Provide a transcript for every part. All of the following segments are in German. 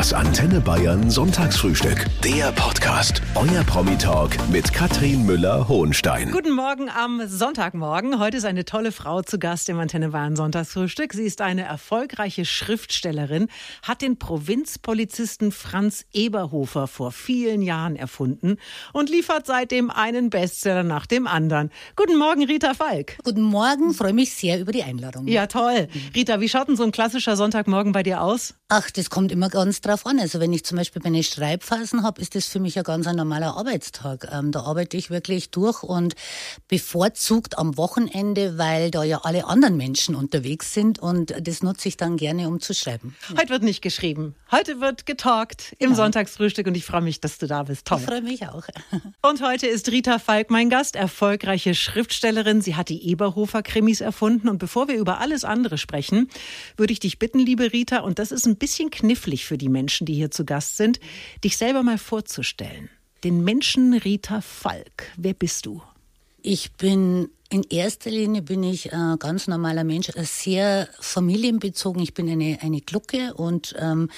Das Antenne Bayern Sonntagsfrühstück. Der Podcast. Euer Promi-Talk mit Katrin Müller-Hohenstein. Guten Morgen am Sonntagmorgen. Heute ist eine tolle Frau zu Gast im Antenne Bayern Sonntagsfrühstück. Sie ist eine erfolgreiche Schriftstellerin, hat den Provinzpolizisten Franz Eberhofer vor vielen Jahren erfunden und liefert seitdem einen Bestseller nach dem anderen. Guten Morgen, Rita Falk. Guten Morgen, freue mich sehr über die Einladung. Ja, toll. Rita, wie schaut denn so ein klassischer Sonntagmorgen bei dir aus? Ach, das kommt immer ganz drauf an. Also wenn ich zum Beispiel meine Schreibphasen habe, ist das für mich ja ganz ein normaler Arbeitstag. Ähm, da arbeite ich wirklich durch und bevorzugt am Wochenende, weil da ja alle anderen Menschen unterwegs sind und das nutze ich dann gerne, um zu schreiben. Heute wird nicht geschrieben. Heute wird getalkt im ja. Sonntagsfrühstück und ich freue mich, dass du da bist. Toll. Ich freue mich auch. Und heute ist Rita Falk mein Gast, erfolgreiche Schriftstellerin. Sie hat die Eberhofer Krimis erfunden und bevor wir über alles andere sprechen, würde ich dich bitten, liebe Rita, und das ist ein bisschen knifflig für die Menschen, die hier zu Gast sind, dich selber mal vorzustellen. Den Menschen Rita Falk. Wer bist du? Ich bin in erster Linie bin ich ein ganz normaler Mensch, sehr familienbezogen. Ich bin eine, eine Glucke und ähm,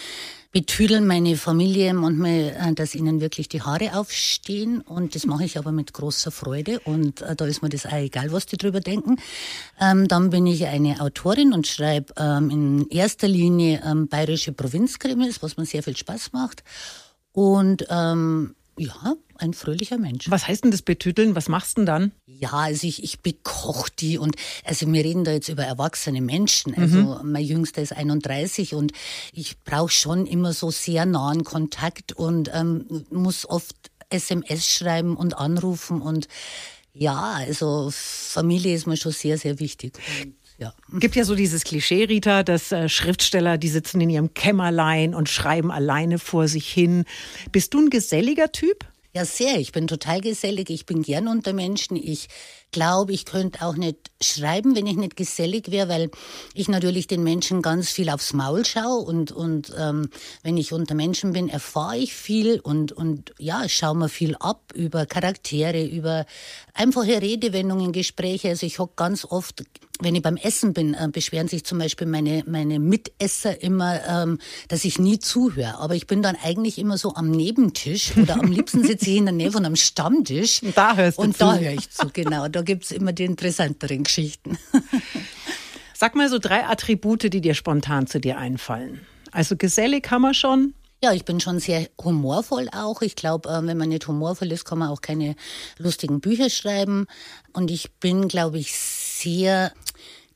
betüdel meine Familie manchmal, äh, dass ihnen wirklich die Haare aufstehen. Und das mache ich aber mit großer Freude. Und äh, da ist mir das auch egal, was die drüber denken. Ähm, dann bin ich eine Autorin und schreibe ähm, in erster Linie ähm, bayerische Provinzkrimis, was mir sehr viel Spaß macht. Und ähm, ja, ein fröhlicher Mensch. Was heißt denn das betüteln? Was machst du denn dann? Ja, also ich, ich bekoche die und also wir reden da jetzt über erwachsene Menschen. Also mhm. mein Jüngster ist 31 und ich brauche schon immer so sehr nahen Kontakt und ähm, muss oft SMS schreiben und anrufen und ja, also Familie ist mir schon sehr, sehr wichtig. Ja. Gibt ja so dieses Klischee, Rita, dass äh, Schriftsteller, die sitzen in ihrem Kämmerlein und schreiben alleine vor sich hin. Bist du ein geselliger Typ? Ja, sehr. Ich bin total gesellig. Ich bin gern unter Menschen. Ich glaube, ich könnte auch nicht schreiben, wenn ich nicht gesellig wäre, weil ich natürlich den Menschen ganz viel aufs Maul schaue und, und ähm, wenn ich unter Menschen bin, erfahre ich viel und, und ja, schaue mir viel ab über Charaktere, über einfache Redewendungen, Gespräche. Also ich hocke ganz oft wenn ich beim Essen bin, äh, beschweren sich zum Beispiel meine, meine Mitesser immer, ähm, dass ich nie zuhöre. Aber ich bin dann eigentlich immer so am Nebentisch oder am liebsten sitze ich in der Nähe von einem Stammtisch. Da hörst du Und zu. da höre ich zu, genau. Da gibt's immer die interessanteren Geschichten. Sag mal so drei Attribute, die dir spontan zu dir einfallen. Also gesellig haben wir schon, ja, ich bin schon sehr humorvoll auch. Ich glaube, äh, wenn man nicht humorvoll ist, kann man auch keine lustigen Bücher schreiben. Und ich bin, glaube ich, sehr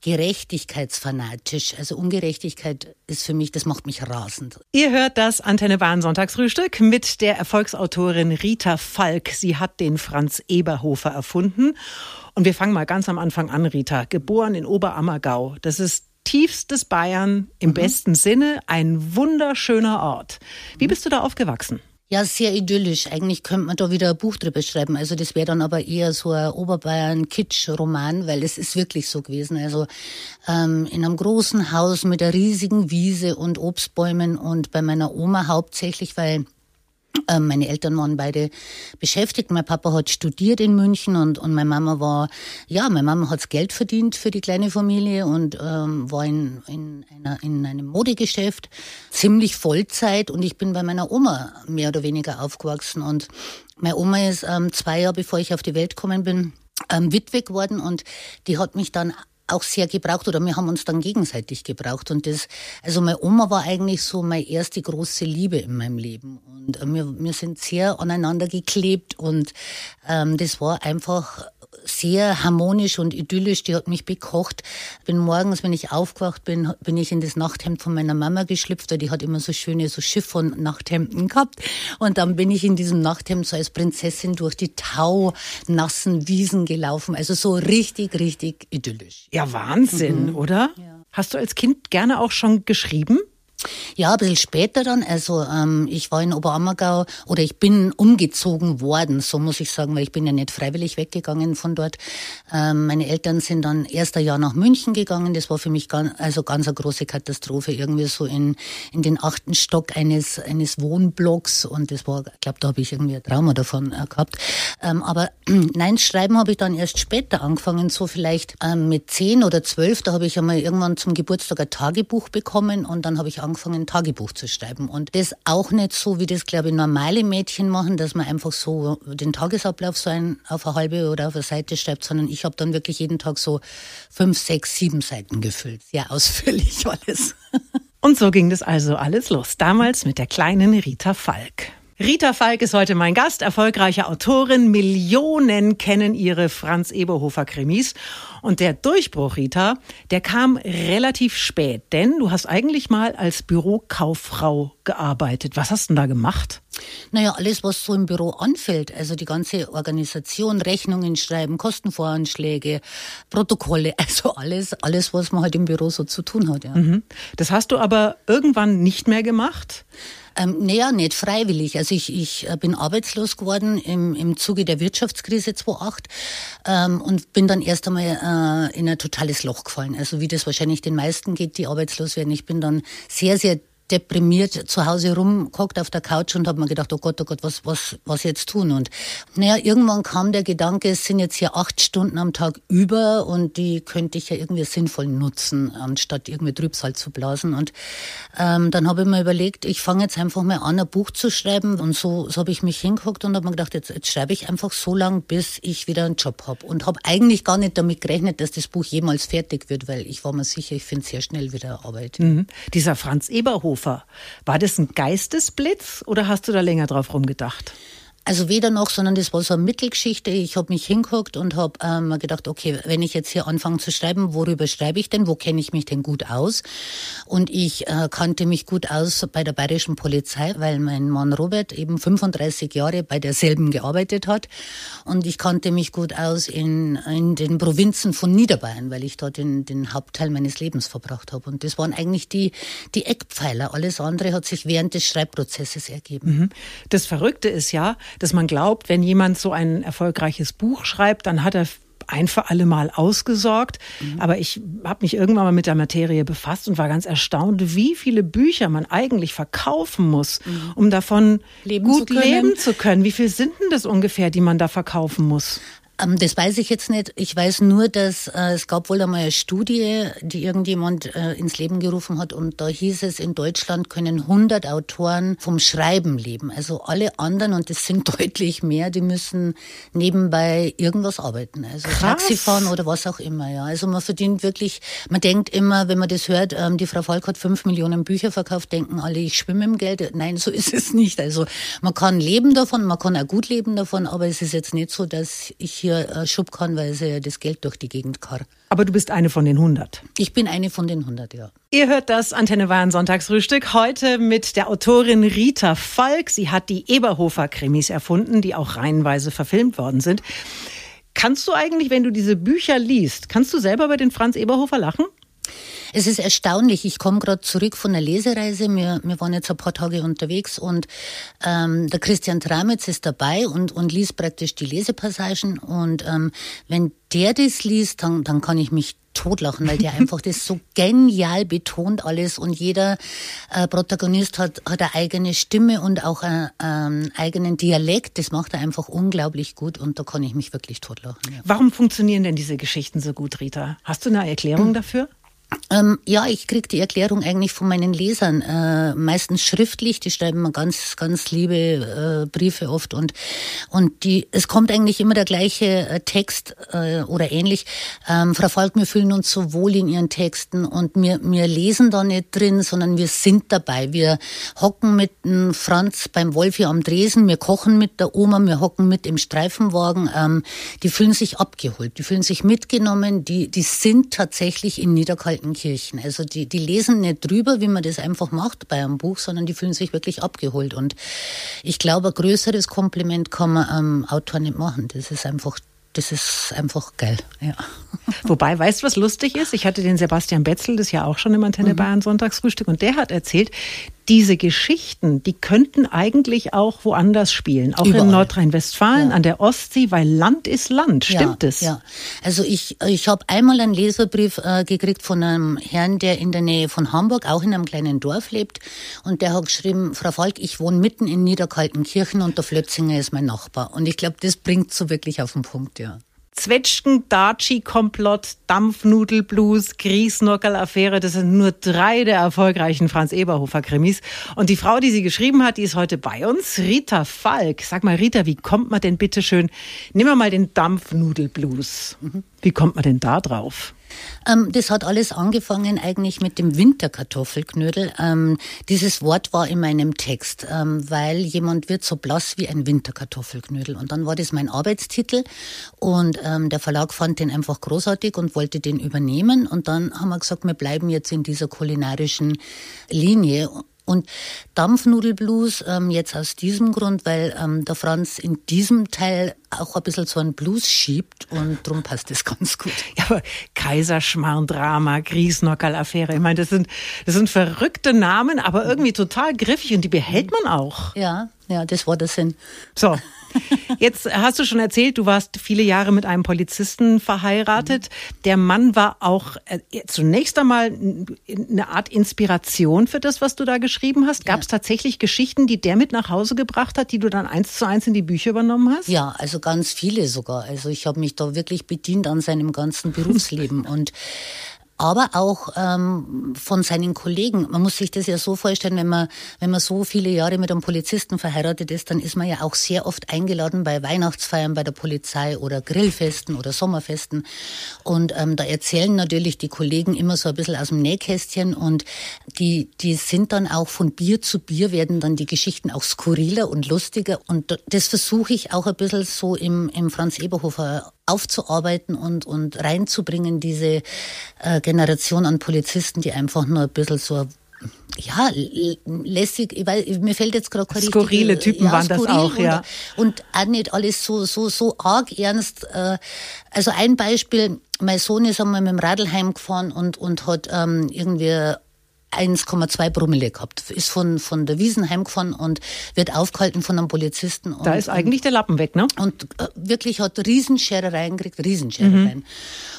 gerechtigkeitsfanatisch. Also Ungerechtigkeit ist für mich, das macht mich rasend. Ihr hört das Antenne Bahn Sonntagsfrühstück mit der Erfolgsautorin Rita Falk. Sie hat den Franz Eberhofer erfunden. Und wir fangen mal ganz am Anfang an, Rita. Geboren in Oberammergau. Das ist tiefstes Bayern im mhm. besten Sinne, ein wunderschöner Ort. Wie bist du da aufgewachsen? Ja, sehr idyllisch. Eigentlich könnte man da wieder ein Buch drüber schreiben. Also das wäre dann aber eher so ein Oberbayern-Kitsch-Roman, weil es ist wirklich so gewesen. Also ähm, in einem großen Haus mit einer riesigen Wiese und Obstbäumen und bei meiner Oma hauptsächlich, weil meine Eltern waren beide beschäftigt. Mein Papa hat studiert in München und, und meine Mama war, ja, meine Mama hat Geld verdient für die kleine Familie und ähm, war in, in, einer, in einem Modegeschäft, ziemlich Vollzeit und ich bin bei meiner Oma mehr oder weniger aufgewachsen und meine Oma ist ähm, zwei Jahre bevor ich auf die Welt gekommen bin, ähm, Witwe geworden und die hat mich dann auch sehr gebraucht oder wir haben uns dann gegenseitig gebraucht. Und das, also meine Oma war eigentlich so meine erste große Liebe in meinem Leben. Und äh, wir, wir sind sehr aneinander geklebt und ähm, das war einfach sehr harmonisch und idyllisch. Die hat mich bekocht. Bin morgens, wenn ich aufgewacht bin, bin ich in das Nachthemd von meiner Mama geschlüpft, weil die hat immer so schöne so Chiffon-Nachthemden gehabt. Und dann bin ich in diesem Nachthemd so als Prinzessin durch die taunassen Wiesen gelaufen. Also so richtig, richtig idyllisch. Ja, Wahnsinn, mhm. oder? Ja. Hast du als Kind gerne auch schon geschrieben? Ja, ein bisschen später dann. Also ähm, ich war in Oberammergau oder ich bin umgezogen worden, so muss ich sagen, weil ich bin ja nicht freiwillig weggegangen von dort. Ähm, meine Eltern sind dann erster Jahr nach München gegangen. Das war für mich ganz, also ganz eine große Katastrophe. Irgendwie so in, in den achten Stock eines, eines Wohnblocks und das war, ich glaube, da habe ich irgendwie ein Trauma davon äh, gehabt. Ähm, aber nein, Schreiben habe ich dann erst später angefangen, so vielleicht ähm, mit zehn oder zwölf. Da habe ich einmal irgendwann zum Geburtstag ein Tagebuch bekommen und dann habe ich angefangen, angefangen, Tagebuch zu schreiben. Und das auch nicht so, wie das, glaube ich, normale Mädchen machen, dass man einfach so den Tagesablauf so ein, auf eine halbe oder auf eine Seite schreibt, sondern ich habe dann wirklich jeden Tag so fünf, sechs, sieben Seiten gefüllt. Sehr ausführlich alles. Und so ging das also alles los. Damals mit der kleinen Rita Falk. Rita Falk ist heute mein Gast, erfolgreiche Autorin. Millionen kennen ihre Franz Eberhofer Krimis. Und der Durchbruch, Rita, der kam relativ spät, denn du hast eigentlich mal als Bürokauffrau gearbeitet. Was hast du denn da gemacht? Naja, alles, was so im Büro anfällt. Also die ganze Organisation, Rechnungen schreiben, Kostenvoranschläge, Protokolle, also alles, alles, was man halt im Büro so zu tun hat. Ja. Mhm. Das hast du aber irgendwann nicht mehr gemacht? Ähm, naja, nicht freiwillig. Also ich, ich äh, bin arbeitslos geworden im, im Zuge der Wirtschaftskrise 2008 ähm, und bin dann erst einmal äh, in ein totales Loch gefallen. Also wie das wahrscheinlich den meisten geht, die arbeitslos werden. Ich bin dann sehr, sehr deprimiert zu Hause rumgehockt auf der Couch und habe mir gedacht, oh Gott, oh Gott, was, was, was jetzt tun? Und naja, irgendwann kam der Gedanke, es sind jetzt hier acht Stunden am Tag über und die könnte ich ja irgendwie sinnvoll nutzen, anstatt irgendwie Trübsal zu blasen. Und ähm, dann habe ich mir überlegt, ich fange jetzt einfach mal an, ein Buch zu schreiben. Und so, so habe ich mich hingeguckt und habe mir gedacht, jetzt, jetzt schreibe ich einfach so lang, bis ich wieder einen Job habe. Und habe eigentlich gar nicht damit gerechnet, dass das Buch jemals fertig wird, weil ich war mir sicher, ich finde sehr schnell wieder Arbeit. Mhm. Dieser Franz Eberhof Hannover. War das ein Geistesblitz oder hast du da länger drauf rumgedacht? Also weder noch, sondern das war so eine Mittelgeschichte. Ich habe mich hingeguckt und habe ähm, gedacht, okay, wenn ich jetzt hier anfange zu schreiben, worüber schreibe ich denn? Wo kenne ich mich denn gut aus? Und ich äh, kannte mich gut aus bei der bayerischen Polizei, weil mein Mann Robert eben 35 Jahre bei derselben gearbeitet hat. Und ich kannte mich gut aus in, in den Provinzen von Niederbayern, weil ich dort den, den Hauptteil meines Lebens verbracht habe. Und das waren eigentlich die, die Eckpfeiler. Alles andere hat sich während des Schreibprozesses ergeben. Mhm. Das Verrückte ist ja, dass man glaubt, wenn jemand so ein erfolgreiches Buch schreibt, dann hat er ein für alle Mal ausgesorgt. Mhm. Aber ich habe mich irgendwann mal mit der Materie befasst und war ganz erstaunt, wie viele Bücher man eigentlich verkaufen muss, mhm. um davon leben gut leben zu können. Wie viel sind denn das ungefähr, die man da verkaufen muss? Ähm, das weiß ich jetzt nicht. Ich weiß nur, dass äh, es gab wohl einmal eine Studie, die irgendjemand äh, ins Leben gerufen hat und da hieß es, in Deutschland können 100 Autoren vom Schreiben leben. Also alle anderen, und das sind deutlich mehr, die müssen nebenbei irgendwas arbeiten. Also Krass. Taxifahren oder was auch immer. Ja. Also man verdient wirklich, man denkt immer, wenn man das hört, ähm, die Frau Falk hat fünf Millionen Bücher verkauft, denken alle, ich schwimme im Geld. Nein, so ist es nicht. Also man kann leben davon, man kann auch gut leben davon, aber es ist jetzt nicht so, dass ich hier äh, schubkarrenweise das Geld durch die Gegend karr. Aber du bist eine von den 100. Ich bin eine von den 100, ja. Ihr hört das Antenne Bayern Sonntagsfrühstück heute mit der Autorin Rita Falk. Sie hat die Eberhofer Krimis erfunden, die auch reihenweise verfilmt worden sind. Kannst du eigentlich, wenn du diese Bücher liest, kannst du selber bei den Franz Eberhofer lachen? Es ist erstaunlich. Ich komme gerade zurück von der Lesereise. Wir, wir waren jetzt ein paar Tage unterwegs und ähm, der Christian Tramitz ist dabei und, und liest praktisch die Lesepassagen. Und ähm, wenn der das liest, dann, dann kann ich mich totlachen, weil der einfach das so genial betont alles und jeder äh, Protagonist hat, hat eine eigene Stimme und auch einen ähm, eigenen Dialekt. Das macht er einfach unglaublich gut und da kann ich mich wirklich totlachen. Ja. Warum funktionieren denn diese Geschichten so gut, Rita? Hast du eine Erklärung dafür? Ähm, ja, ich kriege die Erklärung eigentlich von meinen Lesern, äh, meistens schriftlich. Die schreiben mir ganz, ganz liebe äh, Briefe oft und und die, es kommt eigentlich immer der gleiche äh, Text äh, oder ähnlich. Ähm, Frau Falk, wir fühlen uns so wohl in ihren Texten und wir, wir lesen da nicht drin, sondern wir sind dabei. Wir hocken mit dem Franz beim Wolfi am Dresen, wir kochen mit der Oma, wir hocken mit im Streifenwagen. Ähm, die fühlen sich abgeholt, die fühlen sich mitgenommen, die, die sind tatsächlich in Niederkalt Kirchen. Also die, die lesen nicht drüber, wie man das einfach macht bei einem Buch, sondern die fühlen sich wirklich abgeholt. Und ich glaube, ein größeres Kompliment kann man am Autor nicht machen. Das ist einfach das ist einfach geil. Ja. Wobei, weißt du, was lustig ist? Ich hatte den Sebastian Betzel das ja auch schon im Antenne mhm. Bayern Sonntagsfrühstück und der hat erzählt, diese Geschichten, die könnten eigentlich auch woanders spielen, auch Überall. in Nordrhein-Westfalen, ja. an der Ostsee, weil Land ist Land, stimmt ja, es? Ja, also ich, ich habe einmal einen Leserbrief äh, gekriegt von einem Herrn, der in der Nähe von Hamburg, auch in einem kleinen Dorf lebt und der hat geschrieben, Frau Falk, ich wohne mitten in Niederkaltenkirchen und der Flötzinger ist mein Nachbar und ich glaube, das bringt so wirklich auf den Punkt, ja. Zwetschgen, Daci, Komplott, Dampfnudelblues, Griesnockerl-Affäre, das sind nur drei der erfolgreichen Franz Eberhofer-Krimis. Und die Frau, die sie geschrieben hat, die ist heute bei uns, Rita Falk. Sag mal, Rita, wie kommt man denn bitte schön, wir mal den Dampfnudelblues. Mhm. Wie kommt man denn da drauf? Ähm, das hat alles angefangen eigentlich mit dem Winterkartoffelknödel. Ähm, dieses Wort war in meinem Text, ähm, weil jemand wird so blass wie ein Winterkartoffelknödel. Und dann war das mein Arbeitstitel und der Verlag fand den einfach großartig und wollte den übernehmen. Und dann haben wir gesagt, wir bleiben jetzt in dieser kulinarischen Linie. Und Dampfnudelblues ähm, jetzt aus diesem Grund, weil ähm, der Franz in diesem Teil auch ein bisschen so einen Blues schiebt und darum passt das ganz gut. Ja, aber Kaiserschmarrn-Drama, Griesnockerl-Affäre, ich meine, das sind, das sind verrückte Namen, aber irgendwie total griffig und die behält man auch. Ja, ja, das war der Sinn. So, Jetzt hast du schon erzählt, du warst viele Jahre mit einem Polizisten verheiratet. Der Mann war auch äh, zunächst einmal eine Art Inspiration für das, was du da geschrieben hast. Gab es ja. tatsächlich Geschichten, die der mit nach Hause gebracht hat, die du dann eins zu eins in die Bücher übernommen hast? Ja, also ganz viele sogar. Also ich habe mich da wirklich bedient an seinem ganzen Berufsleben und aber auch ähm, von seinen Kollegen. Man muss sich das ja so vorstellen, wenn man, wenn man so viele Jahre mit einem Polizisten verheiratet ist, dann ist man ja auch sehr oft eingeladen bei Weihnachtsfeiern bei der Polizei oder Grillfesten oder Sommerfesten. Und ähm, da erzählen natürlich die Kollegen immer so ein bisschen aus dem Nähkästchen und die, die sind dann auch von Bier zu Bier werden dann die Geschichten auch skurriler und lustiger. Und das versuche ich auch ein bisschen so im, im Franz Eberhofer aufzuarbeiten und, und reinzubringen, diese äh, Generation an Polizisten, die einfach nur ein bisschen so ja, lässig, weil mir fällt jetzt gerade Skurrile richtige, Typen ja, waren das auch, ja. Und auch nicht alles so, so, so arg ernst. Äh, also ein Beispiel, mein Sohn ist einmal mit dem Radl heimgefahren und, und hat ähm, irgendwie 1,2 Promille gehabt. Ist von, von der Wiesen heimgefahren und wird aufgehalten von einem Polizisten. Und, da ist eigentlich der Lappen weg, ne? Und äh, wirklich hat Riesenscherereien gekriegt, Riesenscherereien. Mhm.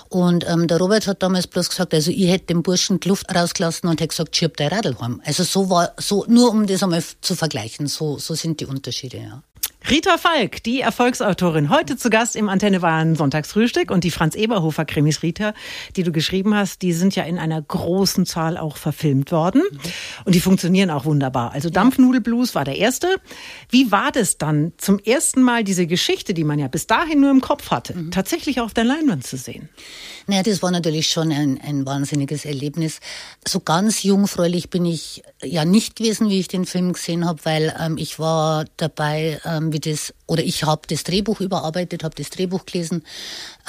Und ähm, der Robert hat damals bloß gesagt, also ich hätte dem Burschen die Luft rausgelassen und hätte gesagt, schirb dein Radl heim. Also so war, so, nur um das einmal zu vergleichen, so, so sind die Unterschiede, ja. Rita Falk, die Erfolgsautorin, heute zu Gast im Antenne Bayern Sonntagsfrühstück und die Franz Eberhofer Krimis Rita, die du geschrieben hast, die sind ja in einer großen Zahl auch verfilmt worden und die funktionieren auch wunderbar. Also Dampfnudelblues war der erste. Wie war das dann zum ersten Mal diese Geschichte, die man ja bis dahin nur im Kopf hatte, mhm. tatsächlich auf der Leinwand zu sehen? Naja, das war natürlich schon ein, ein wahnsinniges Erlebnis. So ganz jungfräulich bin ich ja nicht gewesen, wie ich den Film gesehen habe, weil ähm, ich war dabei, ähm, wie das, oder ich habe das Drehbuch überarbeitet, habe das Drehbuch gelesen,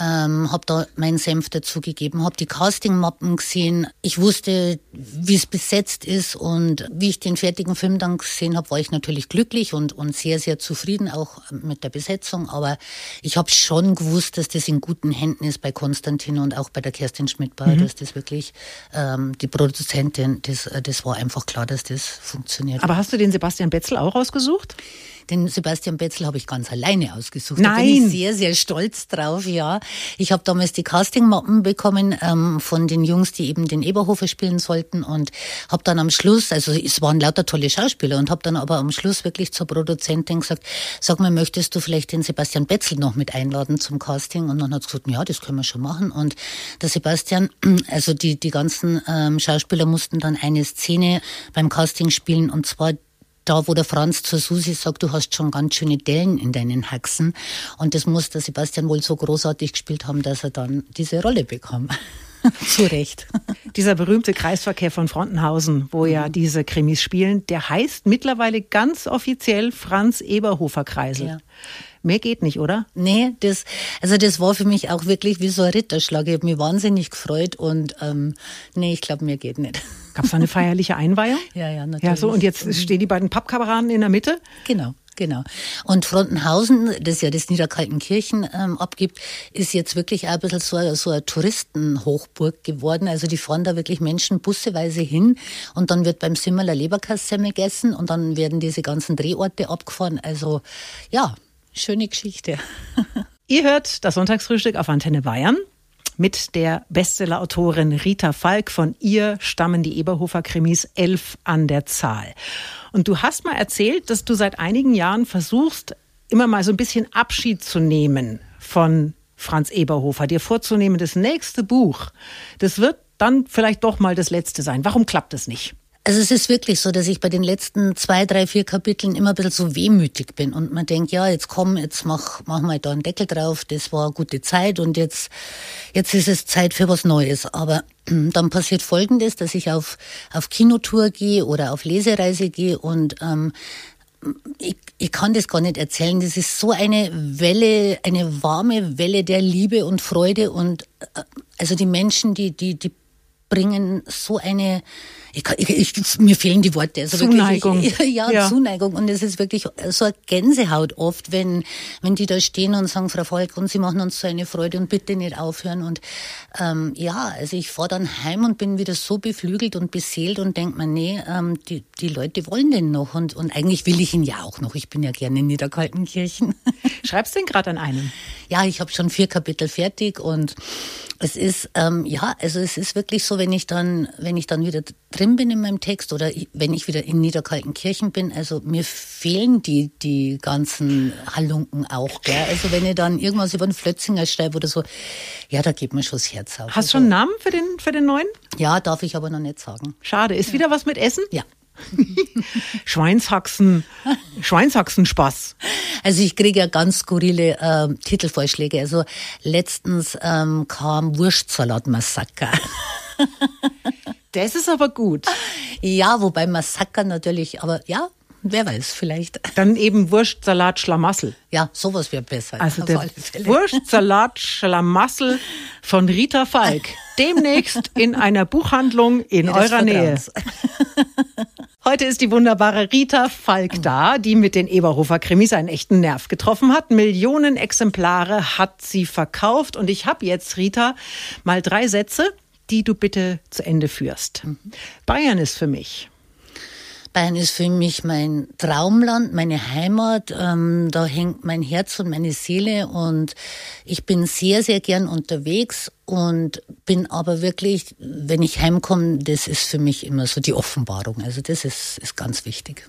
ähm, habe da meinen Senf dazugegeben, habe die Castingmappen gesehen. Ich wusste, wie es besetzt ist und wie ich den fertigen Film dann gesehen habe, war ich natürlich glücklich und, und sehr, sehr zufrieden auch mit der Besetzung. Aber ich habe schon gewusst, dass das in guten Händen ist bei Konstantin und auch bei der Kerstin Schmidtbauer, mhm. dass das wirklich ähm, die Produzentin, das, das war einfach klar, dass das funktioniert. Aber hast du den Sebastian Betzel auch ausgesucht? Den Sebastian Betzel habe ich ganz alleine ausgesucht. Nein. Da bin ich sehr, sehr stolz drauf, ja. Ich habe damals die Castingmappen bekommen ähm, von den Jungs, die eben den Eberhofer spielen sollten und habe dann am Schluss, also es waren lauter tolle Schauspieler und habe dann aber am Schluss wirklich zur Produzentin gesagt, sag mal, möchtest du vielleicht den Sebastian Betzel noch mit einladen zum Casting? Und dann hat sie gesagt, ja, das können wir schon machen. Und der Sebastian, also die, die ganzen ähm, Schauspieler mussten dann eine Szene beim Casting spielen und zwar da, wo der Franz zur Susi sagt, du hast schon ganz schöne Dellen in deinen Haxen. Und das muss der Sebastian wohl so großartig gespielt haben, dass er dann diese Rolle bekam. Zu Recht. Dieser berühmte Kreisverkehr von Frontenhausen, wo ja mhm. diese Krimis spielen, der heißt mittlerweile ganz offiziell Franz Eberhofer Kreisel. Ja. Mehr geht nicht, oder? Nee, das, also das war für mich auch wirklich wie so ein Ritterschlag. Ich habe mich wahnsinnig gefreut und ähm, nee, ich glaube, mir geht nicht. Gab es eine feierliche Einweihung? ja, ja, natürlich. Ja, so, und jetzt stehen die beiden Pappkameraden in der Mitte? Genau. Genau. Und Frontenhausen, das ja das Niederkaltenkirchen ähm, abgibt, ist jetzt wirklich auch ein bisschen so, so eine Touristenhochburg geworden. Also die fahren da wirklich Menschen busseweise hin und dann wird beim Simmerler Leberkassemmel gegessen und dann werden diese ganzen Drehorte abgefahren. Also ja, schöne Geschichte. Ihr hört das Sonntagsfrühstück auf Antenne Bayern mit der Bestsellerautorin Rita Falk. Von ihr stammen die Eberhofer-Krimis elf an der Zahl. Und du hast mal erzählt, dass du seit einigen Jahren versuchst, immer mal so ein bisschen Abschied zu nehmen von Franz Eberhofer, dir vorzunehmen, das nächste Buch, das wird dann vielleicht doch mal das letzte sein. Warum klappt es nicht? Also es ist wirklich so, dass ich bei den letzten zwei, drei, vier Kapiteln immer ein bisschen so wehmütig bin und man denkt, ja, jetzt komm, jetzt mach, mach mal da einen Deckel drauf, das war eine gute Zeit und jetzt, jetzt ist es Zeit für was Neues. Aber dann passiert Folgendes, dass ich auf, auf Kinotour gehe oder auf Lesereise gehe und ähm, ich, ich kann das gar nicht erzählen. Das ist so eine Welle, eine warme Welle der Liebe und Freude und äh, also die Menschen, die, die, die bringen so eine ich, ich, ich, mir fehlen die Worte. Also Zuneigung. Wirklich, ja, ja, Zuneigung. Und es ist wirklich so eine Gänsehaut oft, wenn, wenn die da stehen und sagen, Frau Volk, und Sie machen uns so eine Freude und bitte nicht aufhören. Und ähm, ja, also ich fahre dann heim und bin wieder so beflügelt und beseelt und denke mir, nee, ähm, die, die Leute wollen den noch. Und, und eigentlich will ich ihn ja auch noch. Ich bin ja gerne in Niederkaltenkirchen. Schreibst du denn gerade an einem? Ja, ich habe schon vier Kapitel fertig und es ist, ähm, ja, also es ist wirklich so, wenn ich dann, wenn ich dann wieder drin bin in meinem Text oder wenn ich wieder in Niederkaltenkirchen bin, also mir fehlen die, die ganzen Halunken auch, gell? Also wenn ich dann irgendwas über den Flötzinger schreibe oder so, ja, da geht mir schon das Herz auf. Hast du also, schon einen Namen für den, für den neuen? Ja, darf ich aber noch nicht sagen. Schade. Ist ja. wieder was mit Essen? Ja. Schweinshaxen, Schweinshaxen-Spaß. Also ich kriege ja ganz skurrile äh, Titelvorschläge. Also letztens ähm, kam Wurstsalat-Massaker. Das ist aber gut. Ja, wobei Massaker natürlich, aber ja, wer weiß, vielleicht. Dann eben Wurstsalat Schlamassel. Ja, sowas wäre besser. Also der Wurstsalat Schlamassel von Rita Falk. Demnächst in einer Buchhandlung in ja, eurer Nähe. Heute ist die wunderbare Rita Falk da, die mit den Eberhofer Krimis einen echten Nerv getroffen hat. Millionen Exemplare hat sie verkauft und ich habe jetzt Rita mal drei Sätze, die du bitte zu Ende führst. Mhm. Bayern ist für mich Bayern ist für mich mein Traumland, meine Heimat. Ähm, da hängt mein Herz und meine Seele und ich bin sehr, sehr gern unterwegs und bin aber wirklich, wenn ich heimkomme, das ist für mich immer so die Offenbarung. Also das ist, ist ganz wichtig.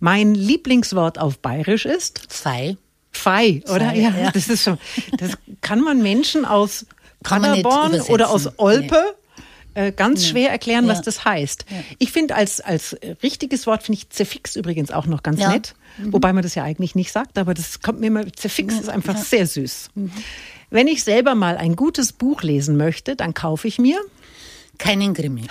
Mein Lieblingswort auf Bayerisch ist? Fei. Fei, oder? Fei, ja, ja, das ist schon, das kann man Menschen aus Paderborn oder aus Olpe nee äh, ganz schwer erklären, ja. was das heißt. Ja. Ich finde als, als richtiges Wort, finde ich Zerfix übrigens auch noch ganz ja. nett. Mhm. Wobei man das ja eigentlich nicht sagt, aber das kommt mir immer, Zerfix ist einfach sehr süß. Mhm. Wenn ich selber mal ein gutes Buch lesen möchte, dann kaufe ich mir keinen Krimi.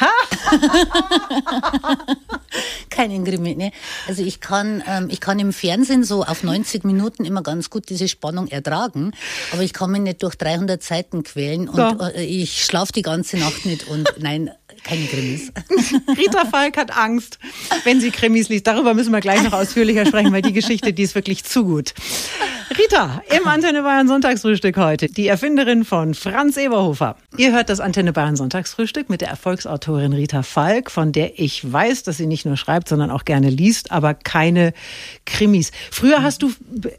Keinen Krimi, ne? Also ich kann, ähm, ich kann im Fernsehen so auf 90 Minuten immer ganz gut diese Spannung ertragen, aber ich kann mich nicht durch 300 Seiten quälen und ja. äh, ich schlafe die ganze Nacht nicht und nein, keine Krimis. Rita Falk hat Angst, wenn sie Krimis liest. Darüber müssen wir gleich noch ausführlicher sprechen, weil die Geschichte, die ist wirklich zu gut. Rita, im Antenne Bayern Sonntagsfrühstück heute, die Erfinderin von Franz Eberhofer. Ihr hört das Antenne Bayern Sonntagsfrühstück mit der Erfolgsautorin Rita Falk, von der ich weiß, dass sie nicht nur schreibt, sondern auch gerne liest, aber keine Krimis. Früher hast du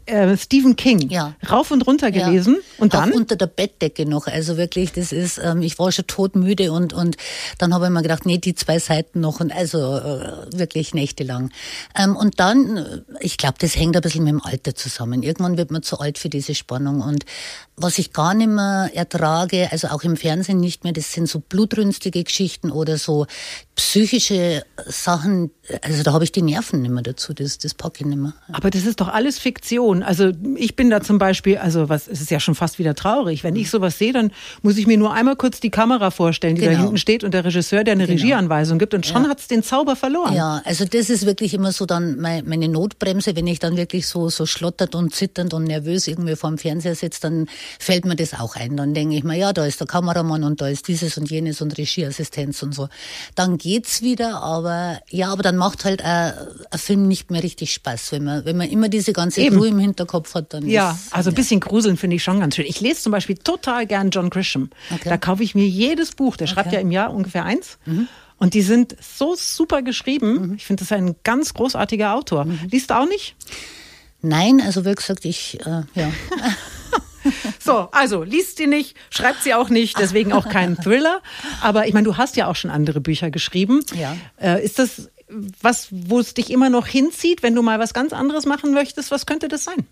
äh, Stephen King ja. rauf und runter gelesen ja. und dann? Auch unter der Bettdecke noch. Also wirklich, das ist, ähm, ich war schon todmüde und, und dann habe ich mir gedacht, nee, die zwei Seiten noch und also äh, wirklich nächtelang. Ähm, und dann, äh, ich glaube, das hängt ein bisschen mit dem Alter zusammen. Irgendwann wird man zu alt für diese Spannung. Und was ich gar nicht mehr ertrage, also auch im Fernsehen nicht mehr, das sind so blutrünstige Geschichten oder so psychische Sachen, also da habe ich die Nerven nicht mehr dazu, das, das packe ich nicht mehr. Aber das ist doch alles Fiktion. Also ich bin da zum Beispiel, also was, es ist ja schon fast wieder traurig. Wenn ich sowas sehe, dann muss ich mir nur einmal kurz die Kamera vorstellen, die genau. da hinten steht und der Regisseur, der eine genau. Regieanweisung gibt und schon ja. es den Zauber verloren. Ja, also das ist wirklich immer so dann meine Notbremse, wenn ich dann wirklich so, so schlottert und zitternd und nervös irgendwie vor dem Fernseher sitze, dann fällt mir das auch ein. Dann denke ich mir, ja, da ist der Kameramann und da ist dieses und jenes und Regieassistenz und so. Dann geht's wieder, aber ja, aber dann macht halt ein, ein Film nicht mehr richtig Spaß, wenn man, wenn man immer diese ganze Eben. Crew im Hinterkopf hat. Dann ja, ist, also ein bisschen gruseln finde ich schon ganz schön. Ich lese zum Beispiel total gern John Grisham. Okay. Da kaufe ich mir jedes Buch. Der schreibt okay. ja im Jahr ungefähr eins. Mhm. Und die sind so super geschrieben. Mhm. Ich finde, das ist ein ganz großartiger Autor. Mhm. Liest du auch nicht? Nein, also wie gesagt, ich, äh, ja. So, also liest sie nicht, schreibt sie auch nicht, deswegen auch kein Thriller. Aber ich meine, du hast ja auch schon andere Bücher geschrieben. Ja. Äh, ist das was, wo es dich immer noch hinzieht, wenn du mal was ganz anderes machen möchtest? Was könnte das sein?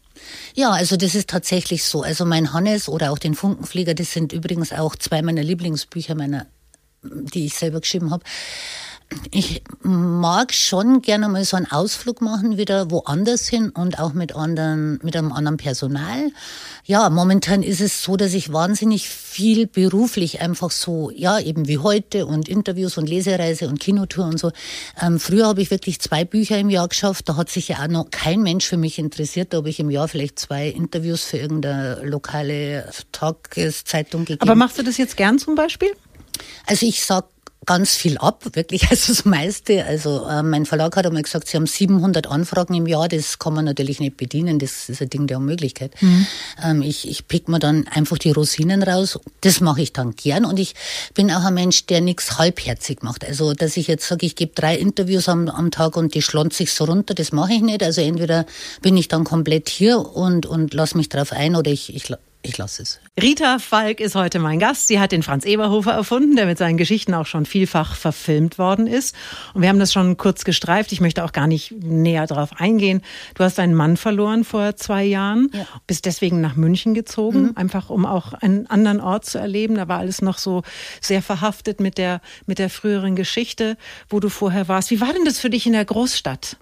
Ja, also das ist tatsächlich so. Also mein Hannes oder auch den Funkenflieger, das sind übrigens auch zwei meiner Lieblingsbücher meiner die ich selber geschrieben habe ich mag schon gerne mal so einen Ausflug machen, wieder woanders hin und auch mit anderen, mit einem anderen Personal. Ja, momentan ist es so, dass ich wahnsinnig viel beruflich einfach so, ja, eben wie heute und Interviews und Lesereise und Kinotour und so. Ähm, früher habe ich wirklich zwei Bücher im Jahr geschafft. Da hat sich ja auch noch kein Mensch für mich interessiert. Da habe ich im Jahr vielleicht zwei Interviews für irgendeine lokale Tageszeitung gegeben. Aber machst du das jetzt gern zum Beispiel? Also ich sag ganz viel ab, wirklich, also das meiste. Also äh, mein Verlag hat einmal gesagt, sie haben 700 Anfragen im Jahr, das kann man natürlich nicht bedienen, das ist ein Ding der Unmöglichkeit. Mhm. Ähm, ich, ich pick mir dann einfach die Rosinen raus, das mache ich dann gern und ich bin auch ein Mensch, der nichts halbherzig macht. Also dass ich jetzt sage, ich gebe drei Interviews am, am Tag und die schlonze ich so runter, das mache ich nicht. Also entweder bin ich dann komplett hier und, und lass mich drauf ein oder ich, ich ich lasse es. Rita Falk ist heute mein Gast. Sie hat den Franz Eberhofer erfunden, der mit seinen Geschichten auch schon vielfach verfilmt worden ist. Und wir haben das schon kurz gestreift. Ich möchte auch gar nicht näher darauf eingehen. Du hast deinen Mann verloren vor zwei Jahren, ja. bist deswegen nach München gezogen, mhm. einfach um auch einen anderen Ort zu erleben. Da war alles noch so sehr verhaftet mit der, mit der früheren Geschichte, wo du vorher warst. Wie war denn das für dich in der Großstadt?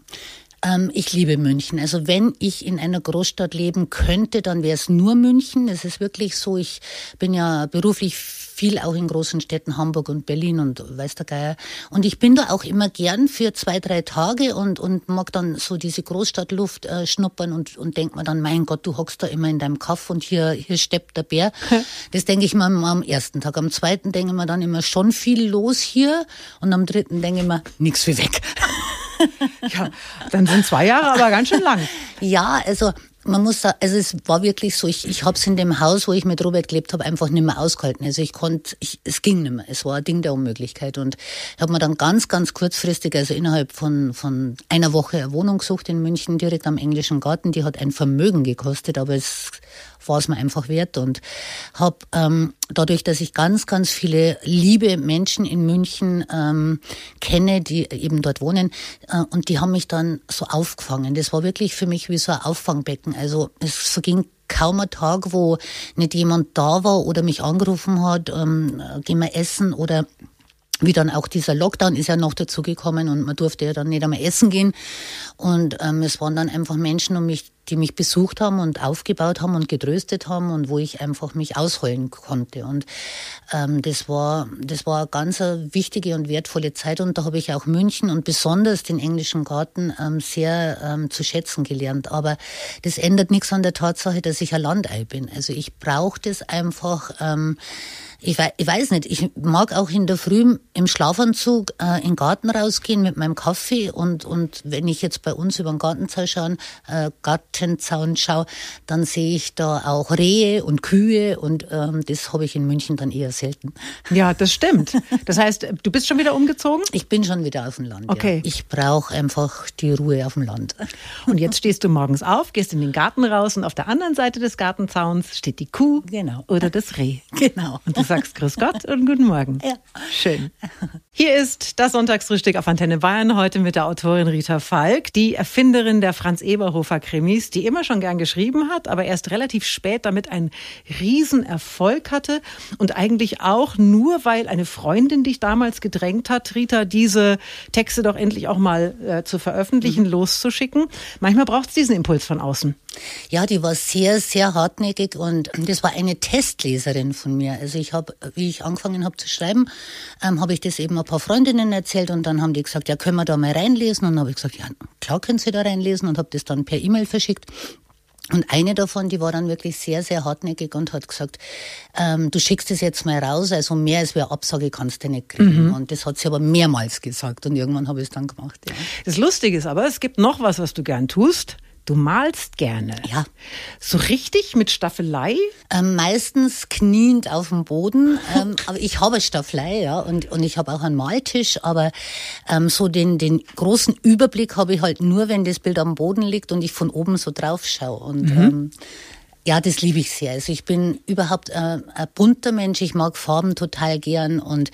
Ähm, ich liebe München. Also wenn ich in einer Großstadt leben könnte, dann wäre es nur München. Es ist wirklich so. Ich bin ja beruflich viel auch in großen Städten, Hamburg und Berlin und weiß der Geier. Und ich bin da auch immer gern für zwei, drei Tage und, und mag dann so diese Großstadtluft äh, schnuppern und, und denk mir dann, mein Gott, du hockst da immer in deinem Kaff und hier, hier steppt der Bär. Das denke ich mir am ersten Tag. Am zweiten denke ich mir dann immer schon viel los hier und am dritten denke ich mir, nix wie weg. ja, dann sind zwei Jahre aber ganz schön lang. Ja, also man muss sagen, also es war wirklich so, ich, ich habe es in dem Haus, wo ich mit Robert gelebt habe, einfach nicht mehr ausgehalten. Also ich konnte, ich, es ging nicht mehr. Es war ein Ding der Unmöglichkeit. Und ich habe mir dann ganz, ganz kurzfristig, also innerhalb von, von einer Woche eine Wohnung gesucht in München, direkt am Englischen Garten. Die hat ein Vermögen gekostet, aber es war es mir einfach wert und habe ähm, dadurch, dass ich ganz, ganz viele liebe Menschen in München ähm, kenne, die eben dort wohnen äh, und die haben mich dann so aufgefangen. Das war wirklich für mich wie so ein Auffangbecken. Also es verging kaum ein Tag, wo nicht jemand da war oder mich angerufen hat, ähm, gehen wir essen oder wie dann auch dieser Lockdown ist ja noch dazu gekommen und man durfte ja dann nicht einmal essen gehen. Und ähm, es waren dann einfach Menschen um mich, die mich besucht haben und aufgebaut haben und getröstet haben und wo ich einfach mich ausholen konnte. Und ähm, das war das war eine ganz wichtige und wertvolle Zeit. Und da habe ich auch München und besonders den englischen Garten ähm, sehr ähm, zu schätzen gelernt. Aber das ändert nichts an der Tatsache, dass ich ein Landei bin. Also ich brauche das einfach. Ähm, ich, weiß, ich weiß nicht, ich mag auch in der Früh im Schlafanzug äh, in den Garten rausgehen mit meinem Kaffee und, und wenn ich jetzt bei uns über den Gartenzaun schaue, äh, Gartenzaun schaue, dann sehe ich da auch Rehe und Kühe und ähm, das habe ich in München dann eher selten. Ja, das stimmt. Das heißt, du bist schon wieder umgezogen? Ich bin schon wieder auf dem Land. Okay. Ja. Ich brauche einfach die Ruhe auf dem Land. Und jetzt stehst du morgens auf, gehst in den Garten raus und auf der anderen Seite des Gartenzauns steht die Kuh genau. oder das Reh. Genau. Und sagst Grüß Gott und guten Morgen. Ja. Schön. Hier ist das Sonntagsfrühstück auf Antenne Bayern heute mit der Autorin Rita Falk, die Erfinderin der Franz Eberhofer Krimis, die immer schon gern geschrieben hat, aber erst relativ spät damit einen Riesenerfolg hatte und eigentlich auch nur, weil eine Freundin dich damals gedrängt hat, Rita, diese Texte doch endlich auch mal äh, zu veröffentlichen, mhm. loszuschicken. Manchmal braucht es diesen Impuls von außen. Ja, die war sehr, sehr hartnäckig und das war eine Testleserin von mir. Also ich habe, wie ich angefangen habe zu schreiben, ähm, habe ich das eben ein paar Freundinnen erzählt und dann haben die gesagt, ja, können wir da mal reinlesen? Und dann habe ich gesagt, ja, klar können Sie da reinlesen und habe das dann per E-Mail verschickt. Und eine davon, die war dann wirklich sehr, sehr hartnäckig und hat gesagt, ähm, du schickst es jetzt mal raus, also mehr als wir Absage kannst du nicht kriegen. Mhm. Und das hat sie aber mehrmals gesagt und irgendwann habe ich es dann gemacht. Ja. Das Lustige ist aber, es gibt noch was, was du gern tust. Du malst gerne. Ja. So richtig mit Staffelei? Ähm, meistens kniend auf dem Boden. Ähm, aber ich habe Staffelei, ja. Und, und ich habe auch einen Maltisch. Aber ähm, so den, den großen Überblick habe ich halt nur, wenn das Bild am Boden liegt und ich von oben so drauf schaue. Und mhm. ähm, ja, das liebe ich sehr. Also ich bin überhaupt äh, ein bunter Mensch. Ich mag Farben total gern und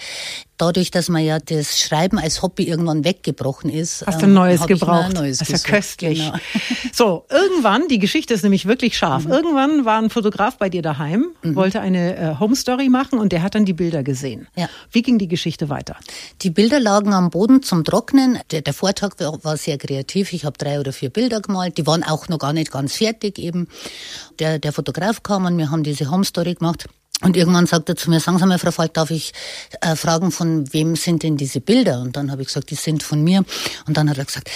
dadurch, dass man ja das Schreiben als Hobby irgendwann weggebrochen ist. Hast du ein ähm, neues hab ich mir gebraucht? Ein neues das ist ja köstlich. Genau. So, irgendwann, die Geschichte ist nämlich wirklich scharf. Irgendwann war ein Fotograf bei dir daheim, wollte eine äh, Home Story machen und der hat dann die Bilder gesehen. Ja. Wie ging die Geschichte weiter? Die Bilder lagen am Boden zum Trocknen. Der, der Vortag war, war sehr kreativ. Ich habe drei oder vier Bilder gemalt. Die waren auch noch gar nicht ganz fertig eben. Der, der Fotograf kam und wir haben diese Home Story gemacht. Und irgendwann sagt er zu mir, sagen Sie mal, Frau Falk, darf ich äh, fragen, von wem sind denn diese Bilder? Und dann habe ich gesagt, die sind von mir. Und dann hat er gesagt,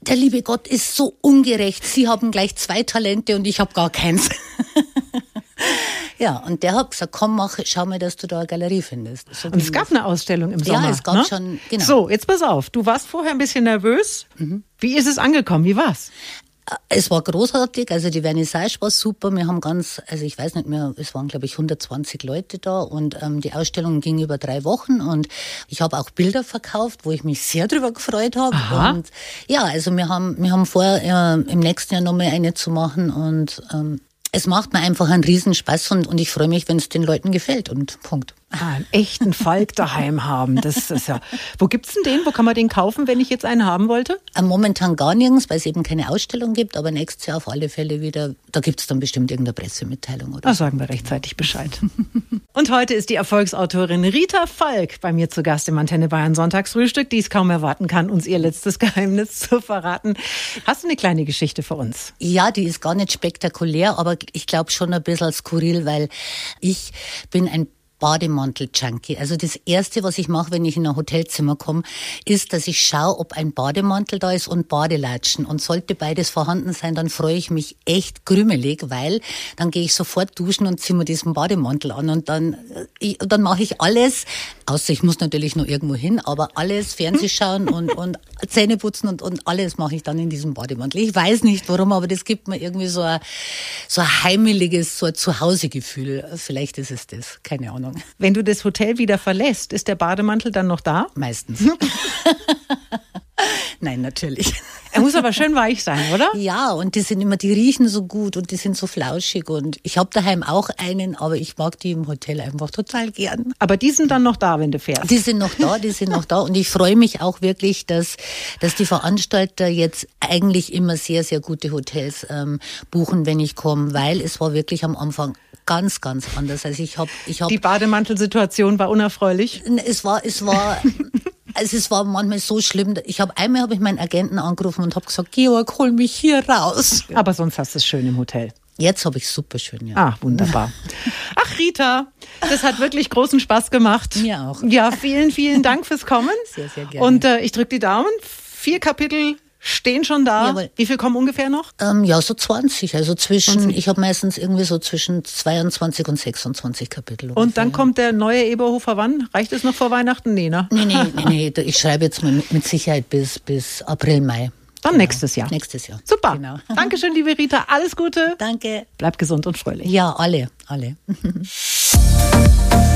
der liebe Gott ist so ungerecht. Sie haben gleich zwei Talente und ich habe gar keins. ja, und der hat gesagt, komm, mach, schau mal, dass du da eine Galerie findest. So Und es gab eine Ausstellung im Ja, Sommer. es gab ne? schon- genau. So, jetzt pass auf. Du warst vorher ein bisschen nervös. Wie ist es angekommen? Wie war's? Es war großartig, also die Vernissage war super. Wir haben ganz, also ich weiß nicht mehr, es waren glaube ich 120 Leute da und ähm, die Ausstellung ging über drei Wochen und ich habe auch Bilder verkauft, wo ich mich sehr drüber gefreut habe. Und ja, also wir haben, wir haben vor, äh, im nächsten Jahr nochmal eine zu machen und ähm, es macht mir einfach einen Riesenspaß und, und ich freue mich, wenn es den Leuten gefällt und Punkt. Ah, einen echten Falk daheim haben. Das ist ja. Wo gibt's denn den? Wo kann man den kaufen, wenn ich jetzt einen haben wollte? Äh, Momentan gar nirgends, weil es eben keine Ausstellung gibt, aber nächstes Jahr auf alle Fälle wieder, da gibt es dann bestimmt irgendeine Pressemitteilung oder Da sagen wir rechtzeitig Bescheid. Und heute ist die Erfolgsautorin Rita Falk bei mir zu Gast im Antenne Bayern Sonntagsfrühstück, die es kaum erwarten kann, uns ihr letztes Geheimnis zu verraten. Hast du eine kleine Geschichte für uns? Ja, die ist gar nicht spektakulär, aber ich glaube schon ein bisschen skurril, weil ich bin ein Bademantel-Junkie. Also das Erste, was ich mache, wenn ich in ein Hotelzimmer komme, ist, dass ich schaue, ob ein Bademantel da ist und Badelatschen. Und sollte beides vorhanden sein, dann freue ich mich echt krümelig, weil dann gehe ich sofort duschen und ziehe mir diesen Bademantel an und dann, äh, ich, dann mache ich alles, außer ich muss natürlich noch irgendwo hin, aber alles, Fernsehschauen und, und Zähne putzen und, und alles mache ich dann in diesem Bademantel. Ich weiß nicht warum, aber das gibt mir irgendwie so ein, so ein heimeliges, so ein Zuhausegefühl. Vielleicht ist es das, keine Ahnung. Wenn du das Hotel wieder verlässt, ist der Bademantel dann noch da? Meistens. Nein, natürlich. Er muss aber schön weich sein, oder? Ja, und die sind immer, die riechen so gut und die sind so flauschig und ich habe daheim auch einen, aber ich mag die im Hotel einfach total gern. Aber die sind dann noch da, wenn du fährst. Die sind noch da, die sind noch da und ich freue mich auch wirklich, dass, dass die Veranstalter jetzt eigentlich immer sehr, sehr gute Hotels ähm, buchen, wenn ich komme, weil es war wirklich am Anfang ganz, ganz anders. Also ich habe, ich habe Die Bademantelsituation war unerfreulich. es war, es war, also es war manchmal so schlimm. Ich habe einmal habe ich meinen Agenten angerufen und habe gesagt, Georg, hol mich hier raus. Aber sonst hast du es schön im Hotel. Jetzt habe ich super schön, ja. Ah, wunderbar. Ach, Rita, das hat wirklich großen Spaß gemacht. Mir auch. Ja, vielen, vielen Dank fürs Kommen. Sehr, sehr gerne. Und äh, ich drücke die Daumen. Vier Kapitel stehen schon da. Jawohl. Wie viel kommen ungefähr noch? Ähm, ja, so 20. Also zwischen, ich habe meistens irgendwie so zwischen 22 und 26 Kapitel. Und dann ungefähr. kommt der neue Eberhofer wann? Reicht es noch vor Weihnachten? Nee, ne? Nee, nee, nee, nee, ich schreibe jetzt mit, mit Sicherheit bis, bis April, Mai. Dann nächstes Jahr. Nächstes Jahr. Super. Genau. Dankeschön, liebe Rita. Alles Gute. Danke. Bleib gesund und fröhlich. Ja, alle, alle.